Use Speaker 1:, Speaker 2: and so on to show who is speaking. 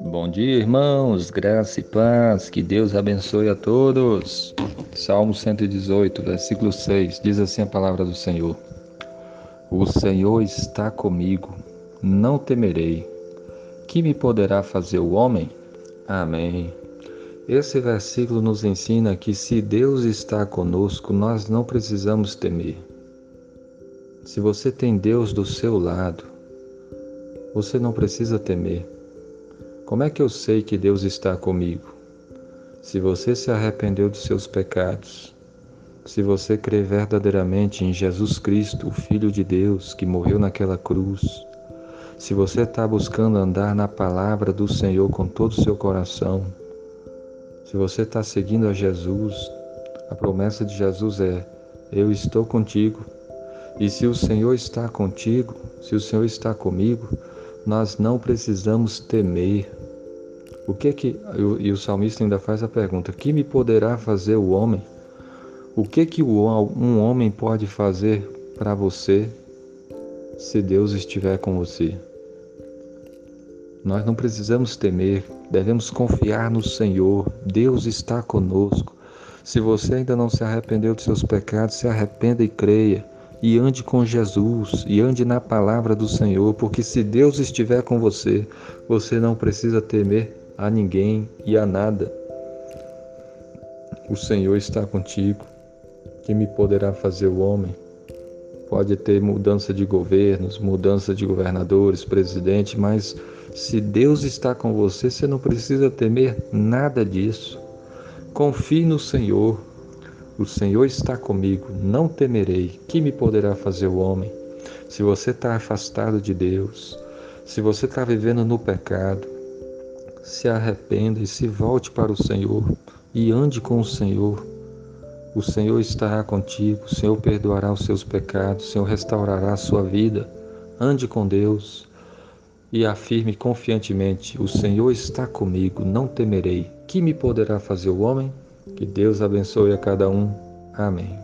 Speaker 1: Bom dia, irmãos, graça e paz, que Deus abençoe a todos. Salmo 118, versículo 6, diz assim a palavra do Senhor: O Senhor está comigo, não temerei. Que me poderá fazer o homem? Amém. Esse versículo nos ensina que se Deus está conosco, nós não precisamos temer. Se você tem Deus do seu lado, você não precisa temer. Como é que eu sei que Deus está comigo? Se você se arrependeu dos seus pecados, se você crê verdadeiramente em Jesus Cristo, o Filho de Deus, que morreu naquela cruz, se você está buscando andar na palavra do Senhor com todo o seu coração, se você está seguindo a Jesus, a promessa de Jesus é: Eu estou contigo. E se o Senhor está contigo, se o Senhor está comigo, nós não precisamos temer, o que que e o salmista ainda faz a pergunta: que me poderá fazer o homem? O que que um homem pode fazer para você se Deus estiver com você? Nós não precisamos temer, devemos confiar no Senhor. Deus está conosco. Se você ainda não se arrependeu dos seus pecados, se arrependa e creia. E ande com Jesus, e ande na palavra do Senhor, porque se Deus estiver com você, você não precisa temer a ninguém e a nada. O Senhor está contigo. Que me poderá fazer o homem? Pode ter mudança de governos, mudança de governadores, presidente, mas se Deus está com você, você não precisa temer nada disso. Confie no Senhor. O Senhor está comigo, não temerei. Que me poderá fazer o homem? Se você está afastado de Deus, se você está vivendo no pecado, se arrependa e se volte para o Senhor e ande com o Senhor. O Senhor estará contigo, o Senhor perdoará os seus pecados, o Senhor restaurará a sua vida. Ande com Deus e afirme confiantemente: O Senhor está comigo, não temerei. Que me poderá fazer o homem? Que Deus abençoe a cada um. Amém.